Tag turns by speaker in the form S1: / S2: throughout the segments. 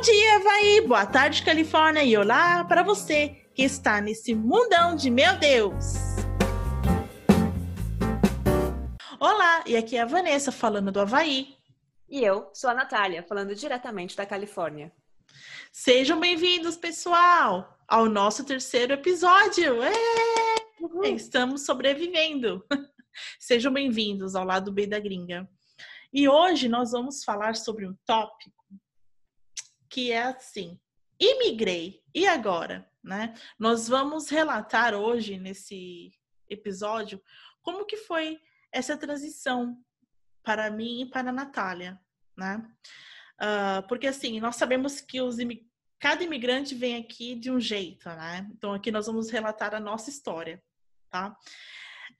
S1: Bom dia, Havaí! Boa tarde, Califórnia! E olá para você que está nesse mundão de meu Deus! Olá, e aqui é a Vanessa falando do Havaí.
S2: E eu sou a Natália, falando diretamente da Califórnia.
S1: Sejam bem-vindos, pessoal, ao nosso terceiro episódio! Estamos sobrevivendo! Sejam bem-vindos ao lado B da gringa. E hoje nós vamos falar sobre um tópico que é assim: imigrei, e agora? Né? Nós vamos relatar hoje, nesse episódio, como que foi essa transição para mim e para a Natália, né? Uh, porque assim, nós sabemos que os cada imigrante vem aqui de um jeito, né? Então aqui nós vamos relatar a nossa história, tá?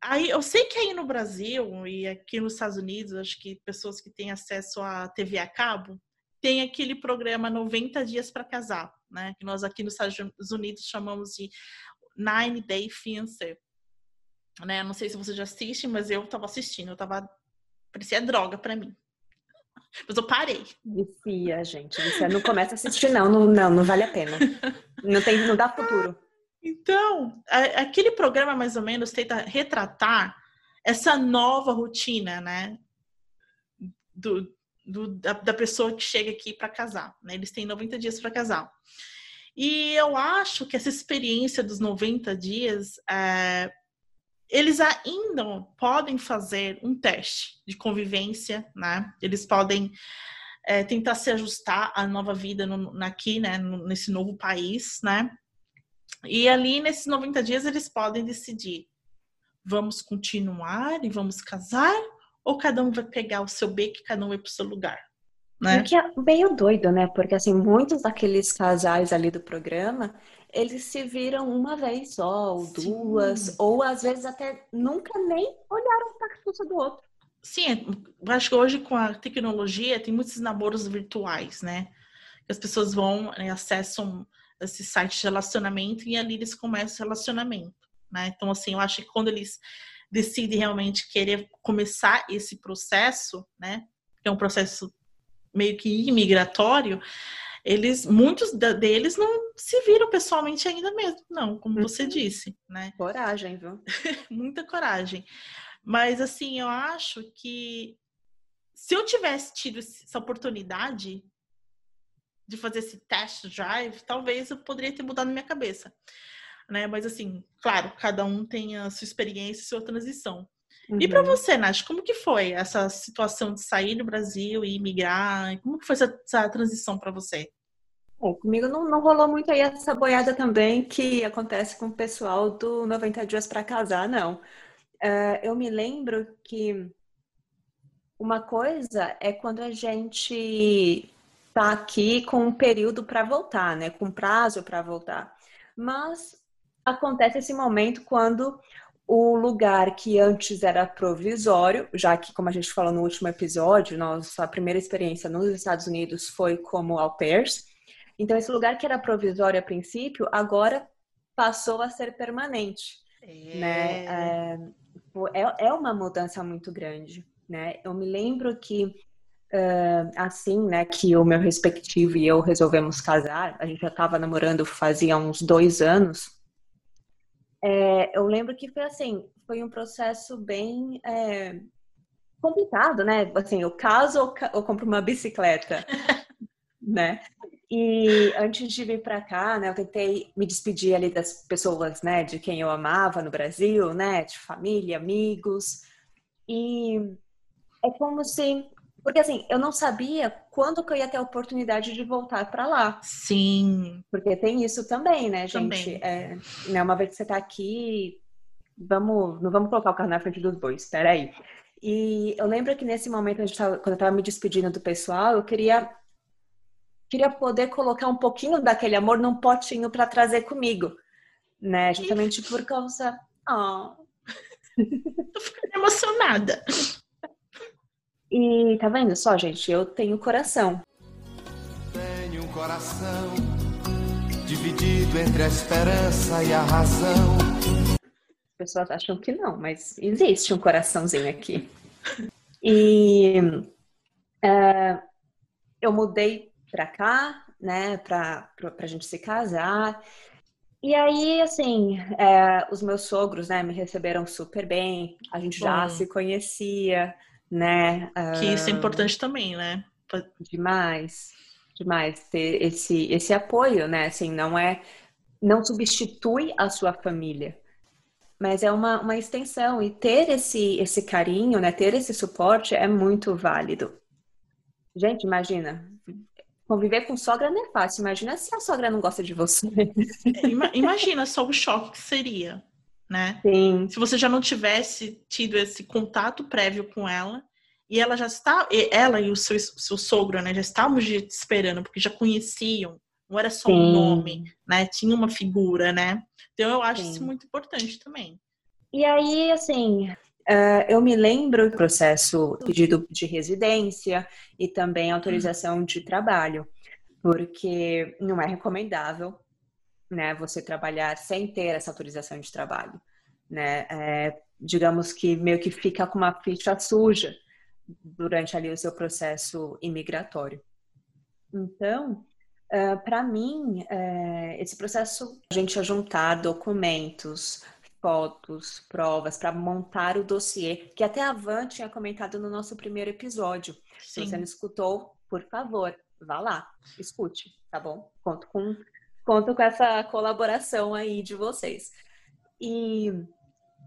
S1: Aí eu sei que aí no Brasil e aqui nos Estados Unidos, acho que pessoas que têm acesso à TV a cabo, tem aquele programa 90 dias para casar, né? Que nós aqui nos Estados Unidos chamamos de Nine Day Fiancé. Né? Não sei se você já assiste, mas eu estava assistindo, eu tava parecia droga para mim. Mas eu parei.
S2: Vicia, gente. Você não começa a assistir não, não, não, não vale a pena. Não tem, não dá futuro.
S1: Então, aquele programa mais ou menos tenta retratar essa nova rotina, né? Do, do, da, da, pessoa que chega aqui para casar. Né? Eles têm 90 dias para casar. E eu acho que essa experiência dos 90 dias, é, eles ainda podem fazer um teste de convivência, né? Eles podem é, tentar se ajustar à nova vida no, aqui, né? Nesse novo país, né? E ali, nesses 90 dias, eles podem decidir: vamos continuar e vamos casar ou cada um vai pegar o seu beco e cada um vai pro seu lugar. Né?
S2: O que é meio doido, né? Porque assim, muitos daqueles casais ali do programa, eles se viram uma vez só, ou Sim. duas, ou às vezes até nunca nem olharam para a do outro.
S1: Sim, eu acho que hoje com a tecnologia tem muitos namoros virtuais, né? As pessoas vão, né, acessam esse site de relacionamento e ali eles começam o relacionamento, né? Então, assim, eu acho que quando eles decide realmente querer começar esse processo, né, que é um processo meio que imigratório, eles, muitos deles não se viram pessoalmente ainda mesmo, não, como você uhum. disse, né?
S2: Coragem, viu?
S1: Muita coragem. Mas assim, eu acho que se eu tivesse tido essa oportunidade de fazer esse test drive, talvez eu poderia ter mudado minha cabeça né? Mas assim, claro, cada um tem a sua experiência, a sua transição. Uhum. E para você, Nath, como que foi essa situação de sair do Brasil e migrar? Como que foi essa, essa transição para você?
S2: Comigo não, não, rolou muito aí essa boiada também que acontece com o pessoal do 90 Dias para Casar, não. Uh, eu me lembro que uma coisa é quando a gente tá aqui com um período para voltar, né? Com prazo para voltar. Mas acontece esse momento quando o lugar que antes era provisório, já que, como a gente falou no último episódio, nossa primeira experiência nos Estados Unidos foi como au pairs. Então, esse lugar que era provisório a princípio, agora passou a ser permanente. É. Né? É, é, é uma mudança muito grande. Né? Eu me lembro que, uh, assim, né, que o meu respectivo e eu resolvemos casar, a gente já estava namorando fazia uns dois anos, é, eu lembro que foi assim, foi um processo bem é, complicado, né? Assim, eu caso ou eu compro uma bicicleta, né? E antes de vir para cá, né, eu tentei me despedir ali das pessoas, né, de quem eu amava no Brasil, né, de família, amigos. E é como se porque assim, eu não sabia quando que eu ia ter a oportunidade de voltar para lá.
S1: Sim.
S2: Porque tem isso também, né, gente? Também. É, né, uma vez que você tá aqui, vamos, não vamos colocar o carro na frente dos bois, peraí. E eu lembro que nesse momento, tava, quando eu tava me despedindo do pessoal, eu queria queria poder colocar um pouquinho daquele amor num potinho para trazer comigo, né? Justamente por causa. Oh.
S1: Tô ficando emocionada.
S2: E tá vendo só, gente? Eu tenho coração.
S3: Tenho um coração dividido entre a esperança e a razão.
S2: As pessoas acham que não, mas existe um coraçãozinho aqui. E uh, eu mudei pra cá, né, para a gente se casar. E aí, assim, é, os meus sogros, né, me receberam super bem. A gente já se conhecia, né?
S1: Que isso é importante também, né?
S2: Demais, demais ter esse esse apoio, né? Assim, não é, não substitui a sua família, mas é uma, uma extensão e ter esse esse carinho, né? Ter esse suporte é muito válido. Gente, imagina, Conviver com sogra não é fácil. Imagina se a sogra não gosta de você.
S1: É, imagina só o choque que seria, né?
S2: Sim.
S1: Se você já não tivesse tido esse contato prévio com ela e ela já está, ela e o seu, seu sogro, né, já estavam te esperando porque já conheciam. Não era só Sim. um nome, né? Tinha uma figura, né? Então eu acho Sim. isso muito importante também.
S2: E aí, assim, Uh, eu me lembro do processo pedido de residência e também autorização de trabalho, porque não é recomendável, né, você trabalhar sem ter essa autorização de trabalho, né? É, digamos que meio que fica com uma ficha suja durante ali o seu processo imigratório. Então, uh, para mim, uh, esse processo, a gente juntar documentos, fotos, provas para montar o dossiê, que até a Van tinha comentado no nosso primeiro episódio. Sim. Se você não escutou, por favor, vá lá, escute, tá bom? Conto com, conto com essa colaboração aí de vocês. E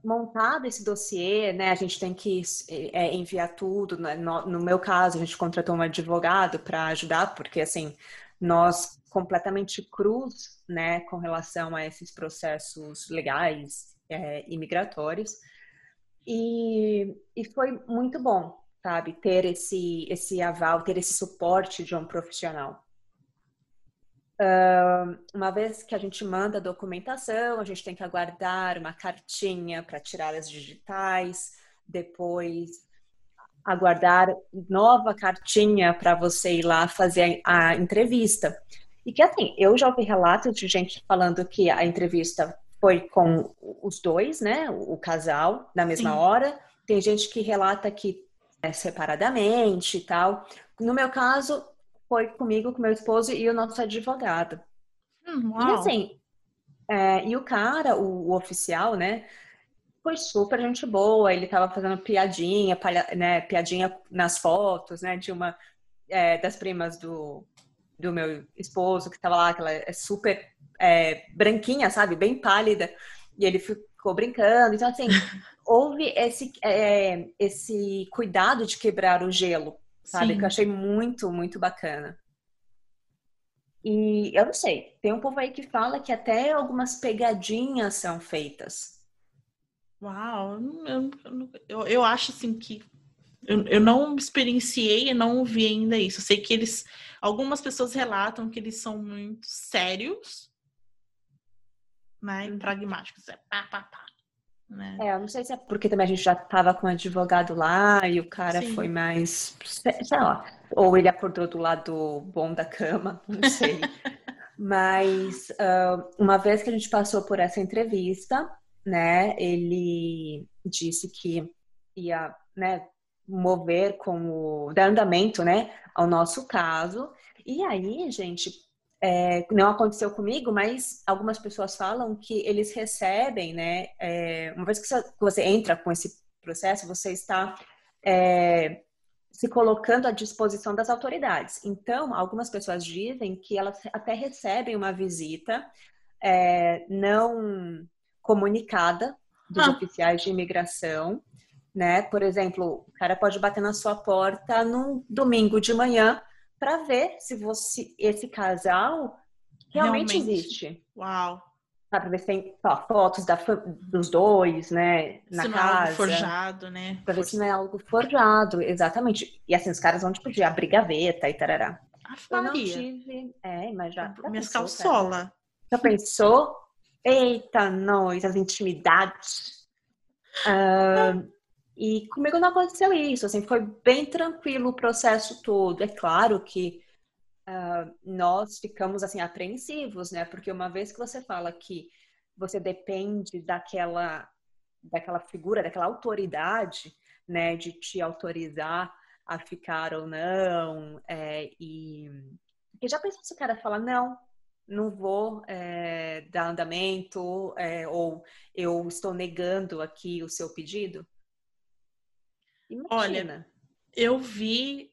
S2: montado esse dossiê, né, a gente tem que é, enviar tudo. Né? No, no, meu caso, a gente contratou um advogado para ajudar, porque assim nós completamente cruz, né, com relação a esses processos legais é, imigratórios. E, e foi muito bom, sabe, ter esse, esse aval, ter esse suporte de um profissional. Uma vez que a gente manda a documentação, a gente tem que aguardar uma cartinha para tirar as digitais, depois aguardar nova cartinha para você ir lá fazer a, a entrevista. E que assim, eu já ouvi relatos de gente falando que a entrevista foi com os dois, né? O casal, na mesma Sim. hora. Tem gente que relata que é separadamente e tal. No meu caso, foi comigo, com meu esposo e o nosso advogado.
S1: Hum,
S2: e assim, é, e o cara, o, o, oficial, né? Foi super gente boa. Ele tava fazendo piadinha, palha, né? Piadinha nas fotos, né? De uma é, das primas do, do meu esposo que tava lá, que ela é super é, branquinha, sabe? Bem pálida. E ele ficou brincando. Então, assim, houve esse, é, esse cuidado de quebrar o gelo, sabe? Sim. Que eu achei muito, muito bacana. E eu não sei, tem um povo aí que fala que até algumas pegadinhas são feitas.
S1: Uau, eu, eu, eu acho assim que eu, eu não experienciei e não vi ainda isso. Eu sei que eles. Algumas pessoas relatam que eles são muito sérios né? Uhum. Pragmáticos, é pá, pá, pá. Né?
S2: É, eu não sei se é porque também a gente já estava com um advogado lá e o cara Sim. foi mais, sei lá, ou ele acordou do lado bom da cama, não sei. Mas uh, uma vez que a gente passou por essa entrevista, né, ele disse que ia, né, mover com o dar andamento, né, ao nosso caso. E aí, gente, é, não aconteceu comigo, mas algumas pessoas falam que eles recebem, né? É, uma vez que você entra com esse processo, você está é, se colocando à disposição das autoridades. Então, algumas pessoas dizem que elas até recebem uma visita é, não comunicada dos ah. oficiais de imigração, né? Por exemplo, o cara pode bater na sua porta no domingo de manhã para ver se você, esse casal realmente, realmente. existe.
S1: Uau!
S2: Para ver se tem ó, fotos da, dos dois, né? Na
S1: se
S2: casa. Não é algo
S1: forjado, né?
S2: Para ver se não é algo forjado, exatamente. E assim, os caras vão, tipo, de abrir gaveta e tarará.
S1: Ah, eu não tive.
S2: É, mas já. já
S1: Minhas calçolas.
S2: Já pensou? Eita, nós, as intimidades. Uh, e comigo não aconteceu isso, assim, foi bem tranquilo o processo todo. É claro que uh, nós ficamos, assim, apreensivos, né? Porque uma vez que você fala que você depende daquela, daquela figura, daquela autoridade, né, de te autorizar a ficar ou não, é, e já pensou se o cara fala, não, não vou é, dar andamento, é, ou eu estou negando aqui o seu pedido?
S1: Imagina. Olha, eu vi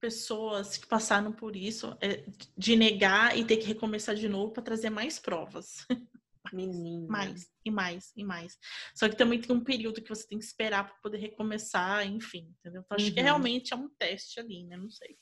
S1: pessoas que passaram por isso é, de negar e ter que recomeçar de novo para trazer mais provas.
S2: Menina.
S1: Mais, e mais, e mais. Só que também tem um período que você tem que esperar para poder recomeçar, enfim, entendeu? Então, acho uhum. que realmente é um teste ali, né? Não sei.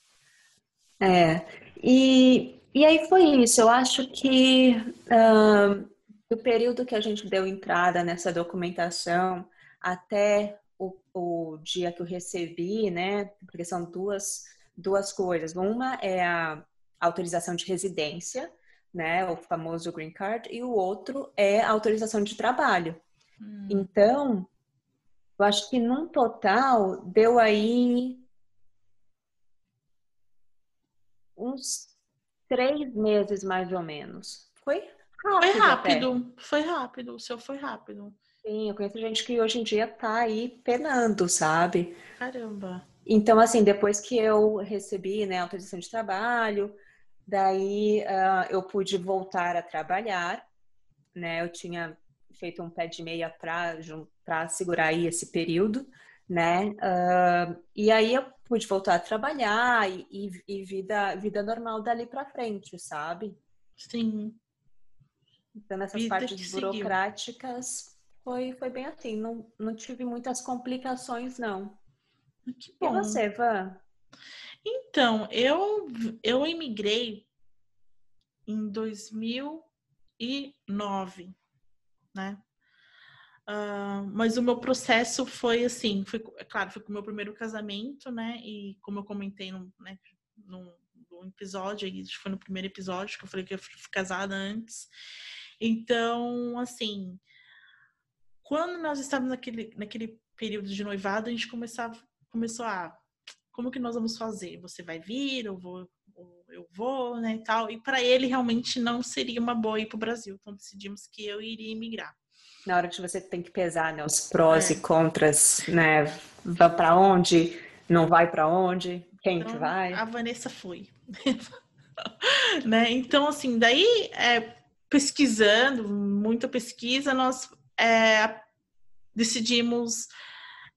S2: É, e, e aí foi isso. Eu acho que uh, o período que a gente deu entrada nessa documentação até o, o dia que eu recebi, né? Porque são duas, duas coisas. Uma é a autorização de residência, né? O famoso green card, e o outro é a autorização de trabalho. Hum. Então, eu acho que num total deu aí uns três meses mais ou menos. Foi
S1: rápido. Foi rápido, até. foi rápido. O seu foi rápido.
S2: Sim, eu conheço gente que hoje em dia tá aí penando, sabe?
S1: Caramba.
S2: Então, assim, depois que eu recebi né, a autorização de trabalho, daí uh, eu pude voltar a trabalhar, né? Eu tinha feito um pé de meia para segurar aí esse período, né? Uh, e aí eu pude voltar a trabalhar e, e, e vida, vida normal dali para frente, sabe?
S1: Sim.
S2: Então, nessas vida partes burocráticas, foi, foi bem assim. Não, não tive muitas complicações, não.
S1: Que bom.
S2: E você, Van?
S1: Então, eu, eu emigrei em 2009, né? Uh, mas o meu processo foi assim, foi, é claro, foi com o meu primeiro casamento, né? E como eu comentei no, né, no, no episódio, foi no primeiro episódio que eu falei que eu fui casada antes. Então, assim, quando nós estávamos naquele, naquele período de noivado, a gente começava, começou a como que nós vamos fazer? Você vai vir, eu vou, eu vou, né, e tal. E para ele realmente não seria uma boa ir para o Brasil. Então decidimos que eu iria emigrar.
S2: Na hora que você tem que pesar, né, os prós é. e contras, né, vai para onde, não vai para onde, quem então, que vai?
S1: A Vanessa foi. né? Então assim, daí é, pesquisando, muita pesquisa, nós é, decidimos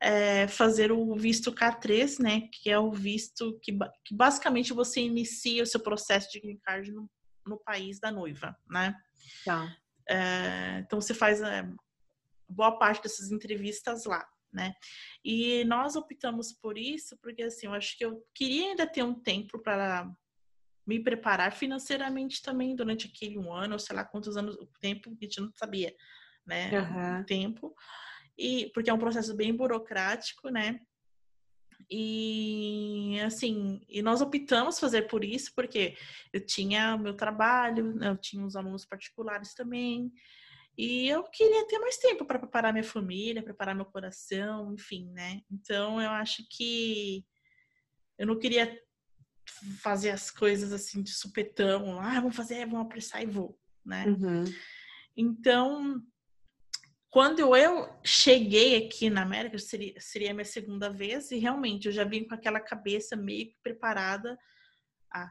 S1: é, fazer o visto K3, né? Que é o visto que, que, basicamente você inicia o seu processo de green card no, no país da noiva, né?
S2: Tá.
S1: É, então você faz é, boa parte dessas entrevistas lá, né? E nós optamos por isso porque assim, eu acho que eu queria ainda ter um tempo para me preparar financeiramente também durante aquele um ano, ou sei lá quantos anos, o tempo que a gente não sabia né? Uhum. Tempo. E, porque é um processo bem burocrático, né? E assim, e nós optamos fazer por isso, porque eu tinha meu trabalho, né? eu tinha os alunos particulares também, e eu queria ter mais tempo para preparar minha família, preparar meu coração, enfim, né? Então eu acho que eu não queria fazer as coisas assim de supetão, ah, vamos fazer, vamos apressar e vou, né?
S2: Uhum.
S1: Então quando eu cheguei aqui na América, seria, seria minha segunda vez, e realmente eu já vim com aquela cabeça meio que preparada a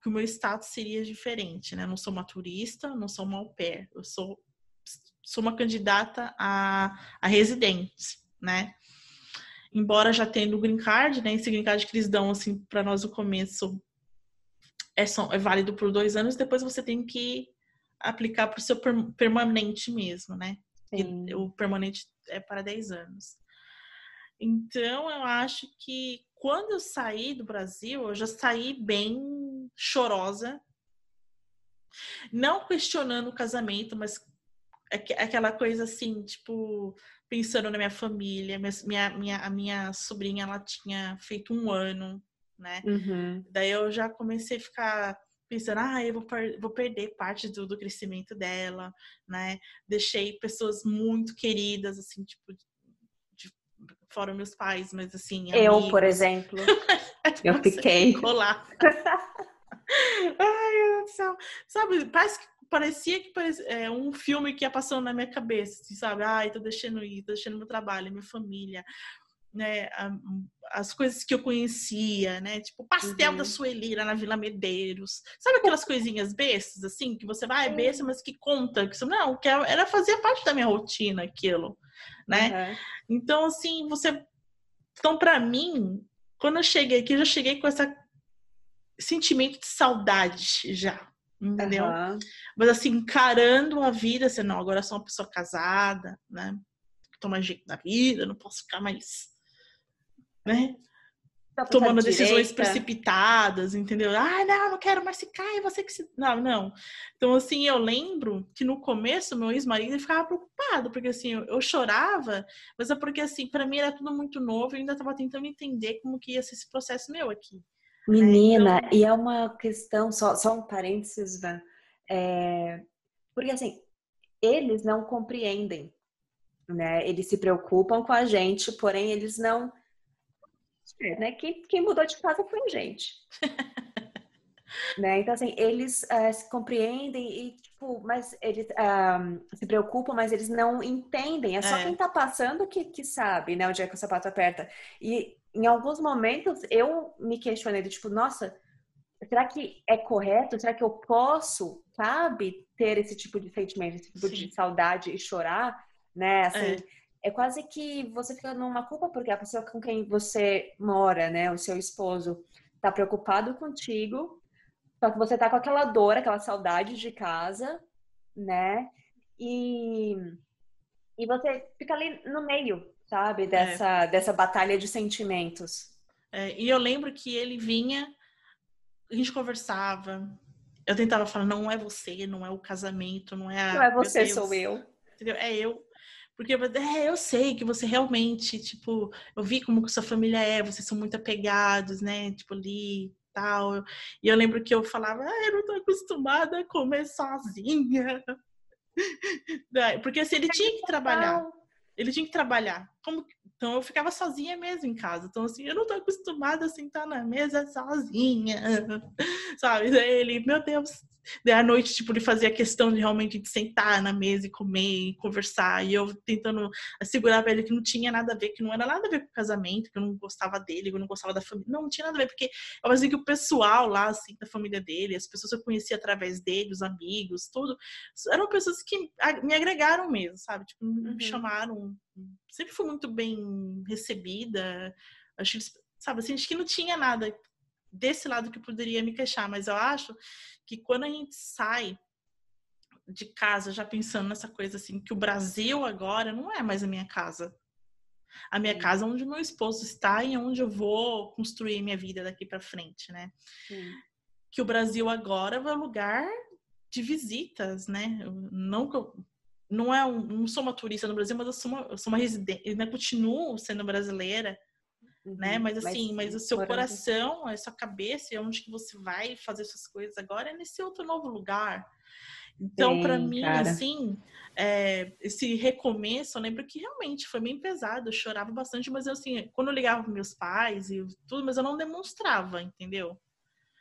S1: que o meu status seria diferente, né? Eu não sou uma turista, não sou uma au pair, eu sou, sou uma candidata a, a residente, né? Embora já tendo o green card, né? Esse green card que eles dão, assim, para nós no começo é, só, é válido por dois anos, depois você tem que aplicar para o seu permanente mesmo, né? E o permanente é para 10 anos. Então, eu acho que quando eu saí do Brasil, eu já saí bem chorosa. Não questionando o casamento, mas aquela coisa assim, tipo, pensando na minha família. Minha, minha, a minha sobrinha, ela tinha feito um ano, né?
S2: Uhum.
S1: Daí eu já comecei a ficar pensando, ah, eu vou, vou perder parte do, do, crescimento dela, né? Deixei pessoas muito queridas, assim, tipo, de, fora meus pais, mas assim.
S2: Eu, amigos. por exemplo. eu fiquei.
S1: Rolar. Ai, meu Deus do céu. Sabe, parece que parecia que é um filme que ia passando na minha cabeça, assim, sabe? Ai, tô deixando isso, tô deixando meu trabalho, minha família, né, as coisas que eu conhecia, né? Tipo, pastel uhum. da Sueli lá na Vila Medeiros. Sabe aquelas coisinhas bestas, assim, que você vai, ah, é besta, mas que conta. Que você, não, que era fazer parte da minha rotina aquilo, né? Uhum. Então, assim, você... Então, para mim, quando eu cheguei aqui, eu já cheguei com esse sentimento de saudade já, entendeu? Uhum. Mas assim, encarando a vida, assim, não, agora eu sou uma pessoa casada, né? Tomar jeito da vida, não posso ficar mais né? Tomando decisões precipitadas, entendeu? Ah, não, não quero mais ficar, é você que se. Não, não. Então, assim, eu lembro que no começo meu ex-marido ficava preocupado, porque assim, eu, eu chorava, mas é porque assim, para mim era tudo muito novo e eu ainda estava tentando entender como que ia ser esse processo meu aqui.
S2: Menina, então... e é uma questão, só, só um parênteses, Van. É... Porque assim, eles não compreendem, né? Eles se preocupam com a gente, porém eles não é, né? Quem, quem mudou de casa foi a gente. né? Então, assim, eles uh, se compreendem e, tipo, mas eles uh, se preocupam, mas eles não entendem. É só é. quem tá passando que, que sabe, né? Onde é que o sapato aperta. E em alguns momentos eu me questionei, tipo, nossa, será que é correto? Será que eu posso, sabe, ter esse tipo de sentimento, esse tipo Sim. de saudade e chorar, né? Assim, é é quase que você fica numa culpa porque a pessoa com quem você mora, né, o seu esposo, tá preocupado contigo, só que você tá com aquela dor, aquela saudade de casa, né? E, e você fica ali no meio, sabe, é. dessa, é. dessa batalha de sentimentos.
S1: É, e eu lembro que ele vinha, a gente conversava, eu tentava falar, não é você, não é o casamento, não é a...
S2: Não é você, sou eu.
S1: Entendeu? É eu. Porque é, eu sei que você realmente, tipo, eu vi como que sua família é, vocês são muito apegados, né? Tipo, ali tal. E eu lembro que eu falava, ah, eu não tô acostumada a comer sozinha. Porque assim, ele tinha que trabalhar. Ele tinha que trabalhar. Como... Então eu ficava sozinha mesmo em casa. Então, assim, eu não tô acostumada a sentar na mesa sozinha. Sabe? Daí ele, meu Deus, Daí à noite, tipo, ele fazia questão de realmente de sentar na mesa e comer e conversar. E eu tentando assegurar pra ele que não tinha nada a ver, que não era nada a ver com o casamento, que eu não gostava dele, que eu não gostava da família. Não, não tinha nada a ver, porque eu fazia que o pessoal lá, assim, da família dele, as pessoas que eu conhecia através dele, os amigos, tudo, eram pessoas que me agregaram mesmo, sabe? Tipo, me uhum. chamaram. Sempre fui muito bem recebida. Acho que, sabe, assim, acho que não tinha nada desse lado que poderia me queixar, mas eu acho que quando a gente sai de casa já pensando nessa coisa assim, que o Brasil agora não é mais a minha casa. A minha Sim. casa é onde meu esposo está e onde eu vou construir minha vida daqui para frente, né? Sim. Que o Brasil agora é um lugar de visitas, né? Não que eu, não é um, não sou uma turista no Brasil, mas eu sou uma, eu sou uma residente, né? continuo sendo brasileira? Uhum, né? Mas assim, mas, mas o seu coração, a sua cabeça, e onde que você vai fazer suas coisas agora é nesse outro novo lugar. Então, para mim, cara. assim, é, esse recomeço, eu lembro que realmente foi bem pesado. Eu chorava bastante, mas eu, assim, quando eu ligava para meus pais e tudo, mas eu não demonstrava, entendeu?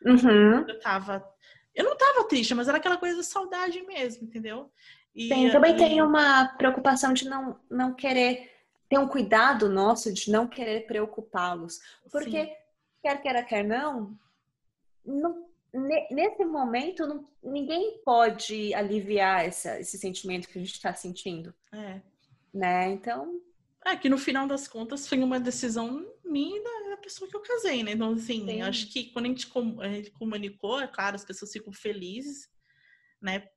S2: Uhum.
S1: Eu tava. Eu não tava triste, mas era aquela coisa de saudade mesmo, entendeu?
S2: E, tem, também e... tem uma preocupação de não, não querer ter um cuidado nosso de não querer preocupá-los. Porque, Sim. quer queira, quer não, não nesse momento não, ninguém pode aliviar essa, esse sentimento que a gente está sentindo.
S1: É.
S2: Né? Então.
S1: É que no final das contas foi uma decisão minha e da pessoa que eu casei, né? Então, assim, Sim. acho que quando a gente, a gente comunicou, é claro, as pessoas ficam felizes, né?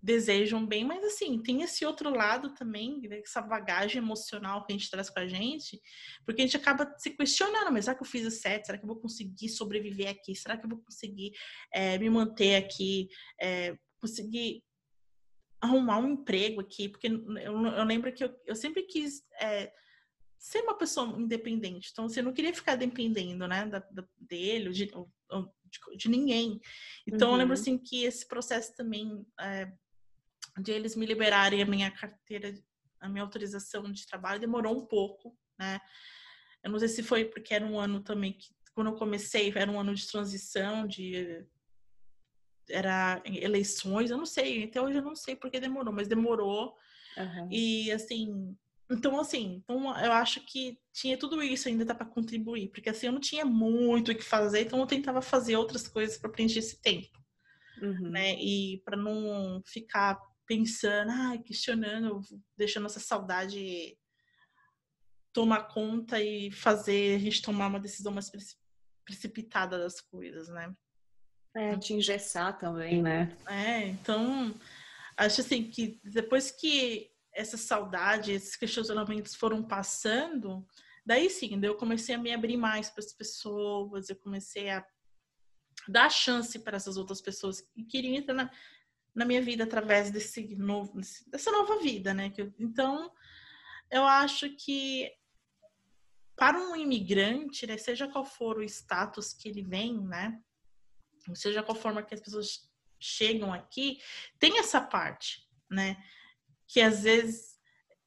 S1: Desejam bem, mas assim, tem esse outro lado também, né, essa bagagem emocional que a gente traz com a gente, porque a gente acaba se questionando, mas será que eu fiz o certo? Será que eu vou conseguir sobreviver aqui? Será que eu vou conseguir é, me manter aqui? É, conseguir arrumar um emprego aqui? Porque eu, eu lembro que eu, eu sempre quis é, ser uma pessoa independente, então você assim, não queria ficar dependendo, né, da, da dele, de, de, de, ninguém. Então, uhum. eu lembro uhum. assim que esse processo também é, de eles me liberarem a minha carteira, a minha autorização de trabalho, demorou um pouco, né? Eu não sei se foi porque era um ano também que, quando eu comecei, era um ano de transição, de era eleições, eu não sei, até hoje eu não sei porque demorou, mas demorou. Uhum. E assim, então, assim, então eu acho que tinha tudo isso ainda para contribuir, porque assim eu não tinha muito o que fazer, então eu tentava fazer outras coisas para preencher esse tempo, uhum. né? E para não ficar pensando, ah, questionando, deixando essa saudade tomar conta e fazer a gente tomar uma decisão mais precipitada das coisas, né?
S2: É, te engessar também, né?
S1: É, então acho assim que depois que essa saudade, esses questionamentos foram passando, daí sim, daí eu comecei a me abrir mais para as pessoas, eu comecei a dar chance para essas outras pessoas que queriam entrar na, na minha vida através desse novo, dessa nova vida, né? Então, eu acho que para um imigrante, né, seja qual for o status que ele vem, né? Seja qual forma que as pessoas chegam aqui, tem essa parte, né? que às vezes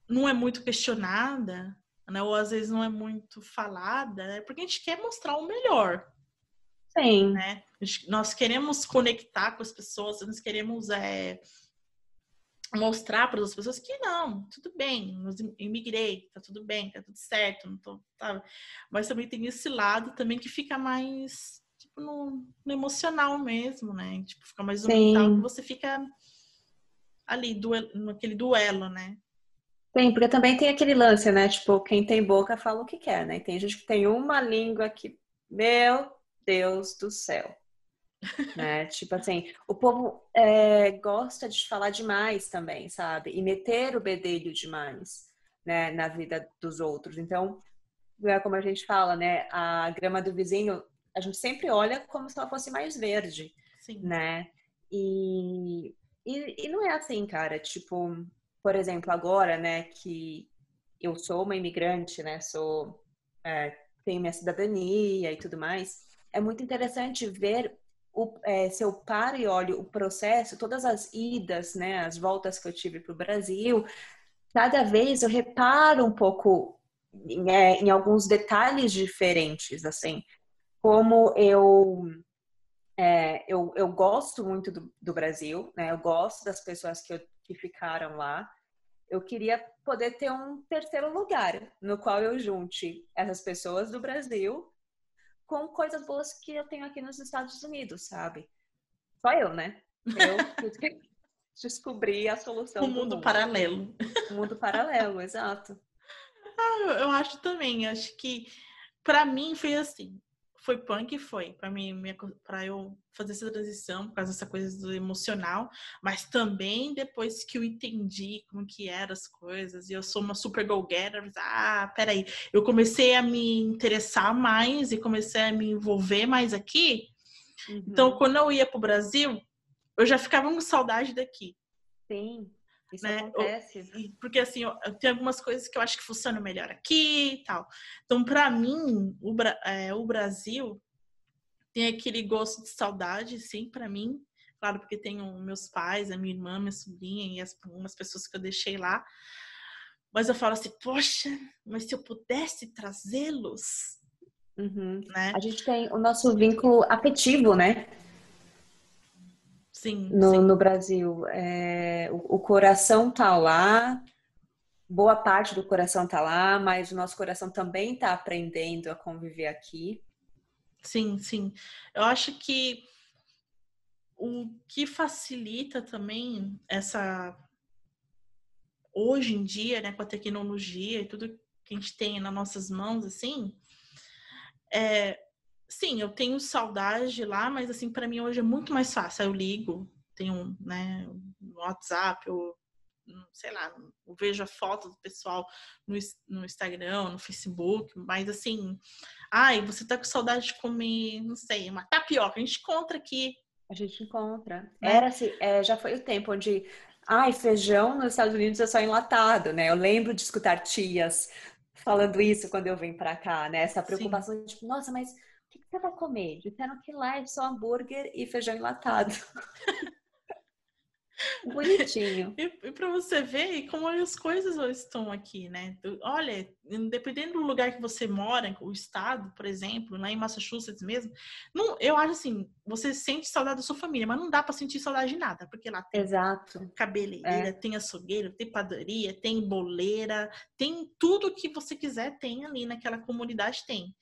S1: não é muito questionada, né? Ou às vezes não é muito falada, né? porque a gente quer mostrar o melhor.
S2: Sim.
S1: Né? Nós queremos conectar com as pessoas, nós queremos é, mostrar para as pessoas que não, tudo bem, eu imigrei, tá tudo bem, tá tudo certo, não tô, tá. mas também tem esse lado também que fica mais tipo no, no emocional mesmo, né? Tipo, fica mais no mental, que você fica ali, duel, naquele duelo, né?
S2: Tem, porque também tem aquele lance, né? Tipo, quem tem boca fala o que quer, né? Tem gente que tem uma língua que, meu Deus do céu. né? Tipo assim, o povo é, gosta de falar demais também, sabe? E meter o bedelho demais, né? Na vida dos outros. Então, é como a gente fala, né? A grama do vizinho, a gente sempre olha como se ela fosse mais verde, Sim. né? E e, e não é assim, cara. Tipo, por exemplo, agora, né, que eu sou uma imigrante, né, sou é, tenho minha cidadania e tudo mais. É muito interessante ver o, é, se eu paro e olho o processo, todas as idas, né, as voltas que eu tive para o Brasil, cada vez eu reparo um pouco em, é, em alguns detalhes diferentes, assim, como eu é, eu, eu gosto muito do, do, Brasil, né? Eu gosto das pessoas que, eu, que ficaram lá. Eu queria poder ter um terceiro lugar no qual eu junte essas pessoas do Brasil com coisas boas que eu tenho aqui nos Estados Unidos, sabe? Só eu, né? Eu descobri a solução.
S1: Um mundo, mundo paralelo.
S2: Um mundo paralelo, exato.
S1: Ah, eu acho também. Acho que para mim foi assim foi punk, foi, para mim, para eu fazer essa transição, por causa dessa coisa do emocional, mas também depois que eu entendi como que eram as coisas, e eu sou uma super go-getter, ah, peraí, eu comecei a me interessar mais e comecei a me envolver mais aqui, então, uhum. então quando eu ia pro Brasil, eu já ficava com saudade daqui.
S2: Sim. Isso né? acontece.
S1: Porque assim, tem algumas coisas que eu acho que funcionam melhor aqui e tal. Então, para mim, o, é, o Brasil tem aquele gosto de saudade, sim, para mim. Claro, porque tenho meus pais, a minha irmã, minha sobrinha e as, algumas pessoas que eu deixei lá. Mas eu falo assim, poxa, mas se eu pudesse trazê-los.
S2: Uhum. Né? A gente tem o nosso vínculo afetivo, né?
S1: Sim,
S2: no,
S1: sim.
S2: no Brasil. É, o, o, coração tá lá, boa parte do coração tá lá, mas o nosso coração também tá aprendendo a conviver aqui.
S1: Sim, sim. Eu acho que o que facilita também essa hoje em dia, né, com a tecnologia e tudo que a gente tem nas nossas mãos, assim, é, sim, eu tenho saudade de lá, mas assim, para mim hoje é muito mais fácil. Eu ligo, tenho, né, no WhatsApp, eu, sei lá, eu vejo a foto do pessoal no, no Instagram, no Facebook, mas assim, ai, você tá com saudade de comer, não sei, uma tapioca, a gente encontra aqui.
S2: A gente encontra. Né? Era assim, é, já foi o tempo onde Ai, feijão nos Estados Unidos é só enlatado, né? Eu lembro de escutar tias falando isso quando eu vim para cá, né? Essa preocupação Sim. de, tipo, nossa, mas você vai comer? Disseram que lá é só hambúrguer e feijão enlatado. Bonitinho.
S1: E, e para você ver como as coisas estão aqui, né? Olha, dependendo do lugar que você mora, o estado, por exemplo, lá em Massachusetts mesmo, não, eu acho assim, você sente saudade da sua família, mas não dá para sentir saudade de nada, porque lá tem
S2: Exato.
S1: cabeleireira,
S2: É.
S1: tem açougueiro, tem padaria, tem boleira, tem tudo que você quiser, tem ali naquela comunidade, tem.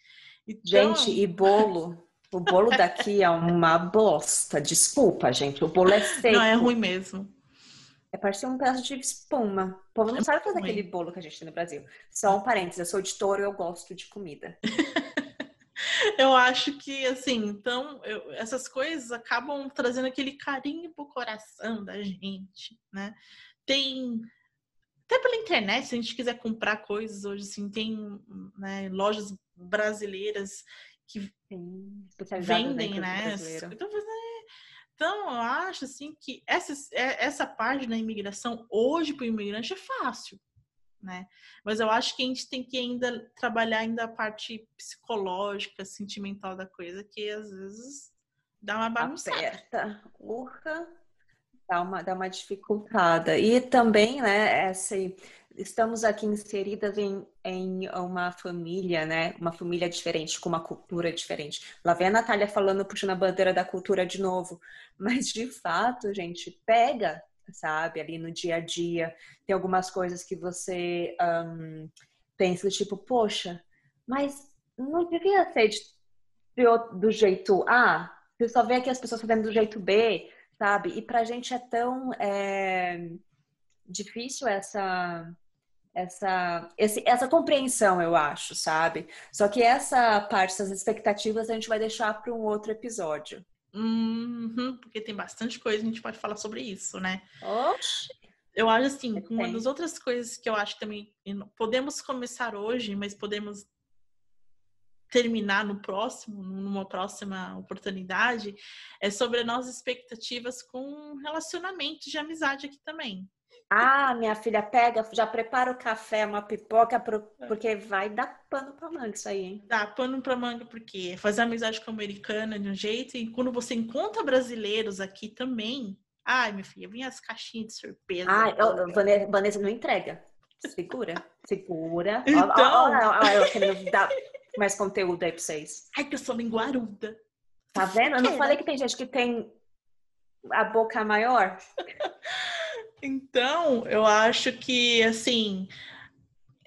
S1: Então,
S2: Gente, e bolo? O bolo daqui é uma bosta. Desculpa, gente. O bolo é seco.
S1: não é ruim mesmo.
S2: É parece um pedaço de espuma. O povo não sabe fazer
S1: ruim.
S2: aquele bolo que a gente tem no Brasil. Só um parênteses, eu sou de touro e eu gosto de comida.
S1: Eu acho que, assim, então, eu- essas coisas acabam trazendo aquele carinho pro coração da gente, né? Tem, até pela internet, se a gente quiser comprar coisas hoje, assim, tem né, lojas brasileiras que
S2: Sim,
S1: vendem, né? Então, é, então, eu acho, assim, que essa, é- essa parte da imigração, hoje, para o imigrante, é fácil, né? Mas eu acho que a gente tem que ainda trabalhar ainda a parte psicológica, sentimental da coisa, que às vezes dá uma bagunçada.
S2: Aperta, urra, dá uma, dá uma dificultada. E também, né, essa, estamos aqui inseridas em, em uma família, né, uma família diferente, com uma cultura diferente. Lá vem a Natália falando, puxando a bandeira da cultura de novo. Mas, de fato, gente, pega, sabe, ali no dia a dia. Tem algumas coisas que você ahn, pensa, tipo, poxa, mas não devia ser de, de do jeito A? Você só vê aqui as pessoas fazendo do jeito B, sabe? E pra gente é tão é, difícil essa, essa, esse- essa compreensão, eu acho, sabe? Só que essa parte, essas expectativas, a gente vai deixar para um outro episódio.
S1: Uhum, porque tem bastante coisa, a gente pode falar sobre isso, né?
S2: Oxi!
S1: Eu acho assim, uma das outras coisas que eu acho também e não- podemos começar hoje, mas podemos terminar no próximo, numa próxima oportunidade, é sobre as nossas expectativas com relacionamentos de amizade aqui também.
S2: Ah, minha filha, pega, já prepara o café, uma pipoca, pro- porque vai dar pano pra manga isso aí, hein?
S1: Dá pano pra manga, porque fazer amizade com americana de um jeito, e quando você encontra brasileiros aqui também, ai, minha filha, vem as caixinhas de surpresa.
S2: Ah, Vanessa não entrega. Segura, segura.
S1: Então.
S2: ó, ó, ó, eu querendo dar mais conteúdo aí pra vocês.
S1: Ai, que eu sou linguaruda.
S2: Tá vendo? Eu não falei que tem gente que tem a boca maior?
S1: Então, eu acho que, assim,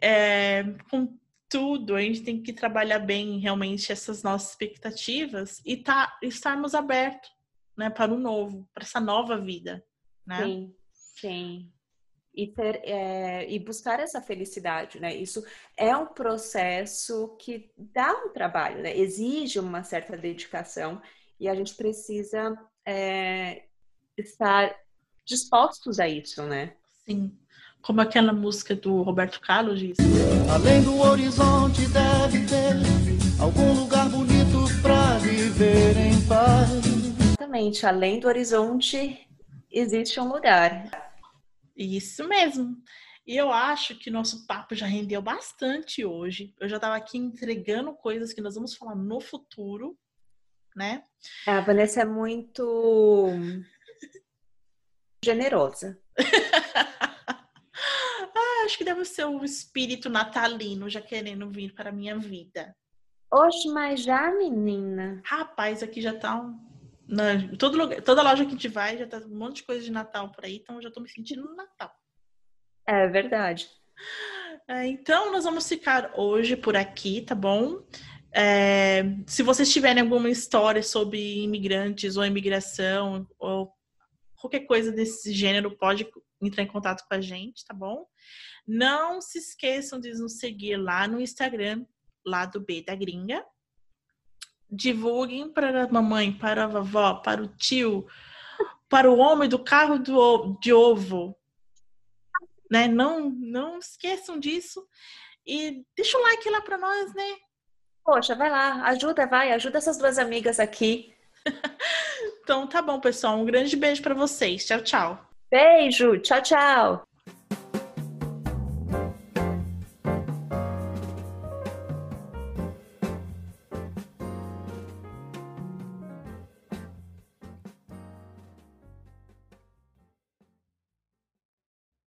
S1: é, com tudo, a gente tem que trabalhar bem realmente essas nossas expectativas e tá, estarmos abertos né, para o novo, para essa nova vida. Né?
S2: Sim, sim. E, ter, é, e buscar essa felicidade, né? Isso é um processo que dá um trabalho, né? Exige uma certa dedicação e a gente precisa é, estar dispostos a isso, né?
S1: Sim. Como aquela música do Roberto Carlos diz.
S3: Além do horizonte deve ter algum lugar bonito pra viver em paz.
S2: Exatamente. Além do horizonte, existe um lugar.
S1: Isso mesmo. E eu acho que nosso papo já rendeu bastante hoje. Eu já estava aqui entregando coisas que nós vamos falar no futuro, né?
S2: A Vanessa é muito generosa.
S1: Ah, acho que deve ser o espírito natalino já querendo vir para a minha vida.
S2: Oxe, mas já, menina.
S1: Rapaz, aqui já tá um. Na, todo lugar, toda loja que a gente vai já tá um monte de coisa de Natal por aí, então eu já tô me sentindo no Natal.
S2: É verdade.
S1: É, então, nós vamos ficar hoje por aqui, tá bom? É, se vocês tiverem alguma história sobre imigrantes ou imigração ou qualquer coisa desse gênero, pode entrar em contato com a gente, tá bom? Não se esqueçam de nos seguir lá no Instagram, lá do B da Gringa. Divulguem para a mamãe, para a vovó, para o tio, para o homem do carro do, de ovo, né? Não, não esqueçam disso. E deixa o like lá para nós, né?
S2: Poxa, vai lá, ajuda, vai, ajuda essas duas amigas aqui.
S1: Então tá bom, pessoal. Um grande beijo para vocês. Tchau, tchau.
S2: Beijo, tchau, tchau.